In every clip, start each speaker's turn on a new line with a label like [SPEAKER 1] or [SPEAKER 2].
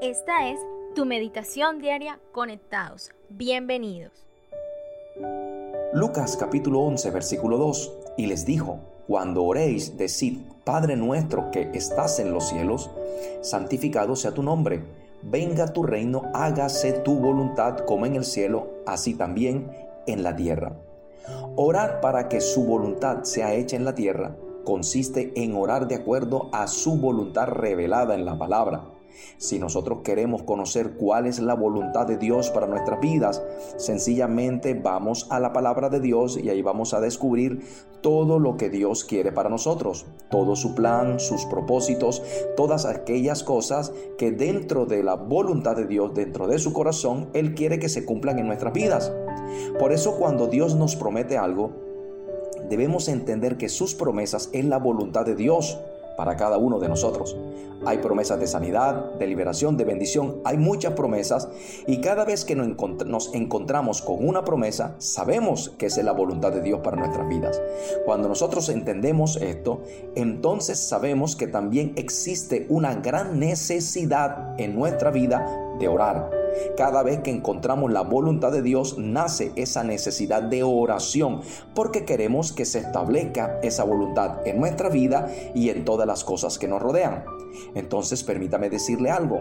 [SPEAKER 1] Esta es tu meditación diaria conectados. Bienvenidos.
[SPEAKER 2] Lucas capítulo 11 versículo 2 y les dijo, cuando oréis, decid, Padre nuestro que estás en los cielos, santificado sea tu nombre, venga tu reino, hágase tu voluntad como en el cielo, así también en la tierra. Orar para que su voluntad sea hecha en la tierra consiste en orar de acuerdo a su voluntad revelada en la palabra. Si nosotros queremos conocer cuál es la voluntad de Dios para nuestras vidas, sencillamente vamos a la palabra de Dios y ahí vamos a descubrir todo lo que Dios quiere para nosotros, todo su plan, sus propósitos, todas aquellas cosas que dentro de la voluntad de Dios, dentro de su corazón, Él quiere que se cumplan en nuestras vidas. Por eso cuando Dios nos promete algo, debemos entender que sus promesas es la voluntad de Dios para cada uno de nosotros. Hay promesas de sanidad, de liberación, de bendición, hay muchas promesas y cada vez que nos encontramos con una promesa, sabemos que es la voluntad de Dios para nuestras vidas. Cuando nosotros entendemos esto, entonces sabemos que también existe una gran necesidad en nuestra vida de orar cada vez que encontramos la voluntad de Dios, nace esa necesidad de oración, porque queremos que se establezca esa voluntad en nuestra vida y en todas las cosas que nos rodean. Entonces permítame decirle algo,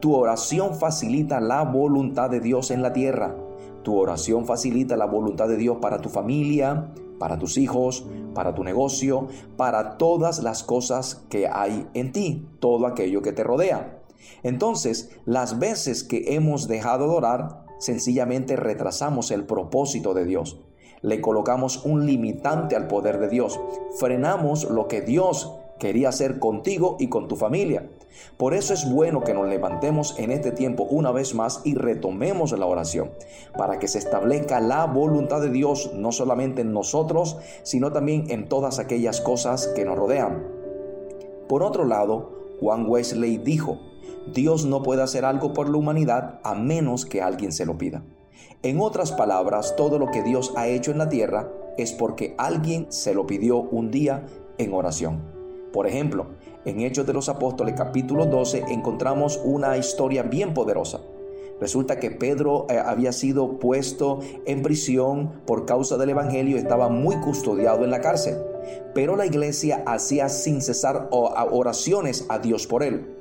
[SPEAKER 2] tu oración facilita la voluntad de Dios en la tierra. Tu oración facilita la voluntad de Dios para tu familia, para tus hijos, para tu negocio, para todas las cosas que hay en ti, todo aquello que te rodea. Entonces, las veces que hemos dejado de orar, sencillamente retrasamos el propósito de Dios. Le colocamos un limitante al poder de Dios. Frenamos lo que Dios quería hacer contigo y con tu familia. Por eso es bueno que nos levantemos en este tiempo una vez más y retomemos la oración, para que se establezca la voluntad de Dios no solamente en nosotros, sino también en todas aquellas cosas que nos rodean. Por otro lado, Juan Wesley dijo, Dios no puede hacer algo por la humanidad a menos que alguien se lo pida. En otras palabras, todo lo que Dios ha hecho en la tierra es porque alguien se lo pidió un día en oración. Por ejemplo, en Hechos de los Apóstoles capítulo 12 encontramos una historia bien poderosa. Resulta que Pedro eh, había sido puesto en prisión por causa del Evangelio, estaba muy custodiado en la cárcel, pero la iglesia hacía sin cesar oraciones a Dios por él.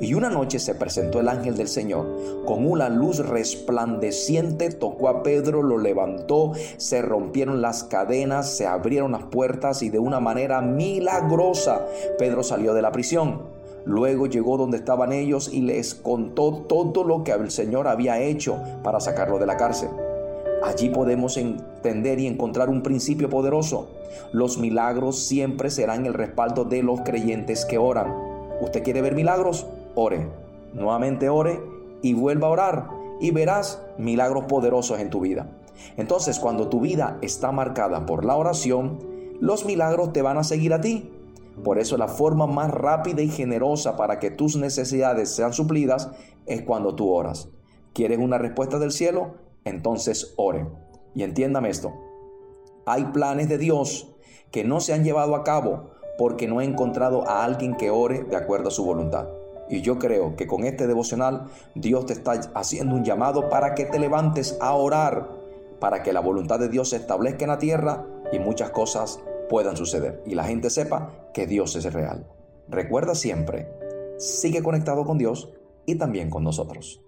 [SPEAKER 2] Y una noche se presentó el ángel del Señor con una luz resplandeciente, tocó a Pedro, lo levantó, se rompieron las cadenas, se abrieron las puertas y de una manera milagrosa Pedro salió de la prisión. Luego llegó donde estaban ellos y les contó todo lo que el Señor había hecho para sacarlo de la cárcel. Allí podemos entender y encontrar un principio poderoso. Los milagros siempre serán el respaldo de los creyentes que oran. ¿Usted quiere ver milagros? Ore. Nuevamente ore y vuelva a orar y verás milagros poderosos en tu vida. Entonces, cuando tu vida está marcada por la oración, los milagros te van a seguir a ti. Por eso la forma más rápida y generosa para que tus necesidades sean suplidas es cuando tú oras. ¿Quieres una respuesta del cielo? Entonces ore. Y entiéndame esto. Hay planes de Dios que no se han llevado a cabo porque no he encontrado a alguien que ore de acuerdo a su voluntad. Y yo creo que con este devocional Dios te está haciendo un llamado para que te levantes a orar, para que la voluntad de Dios se establezca en la tierra y muchas cosas puedan suceder y la gente sepa que Dios es real. Recuerda siempre, sigue conectado con Dios y también con nosotros.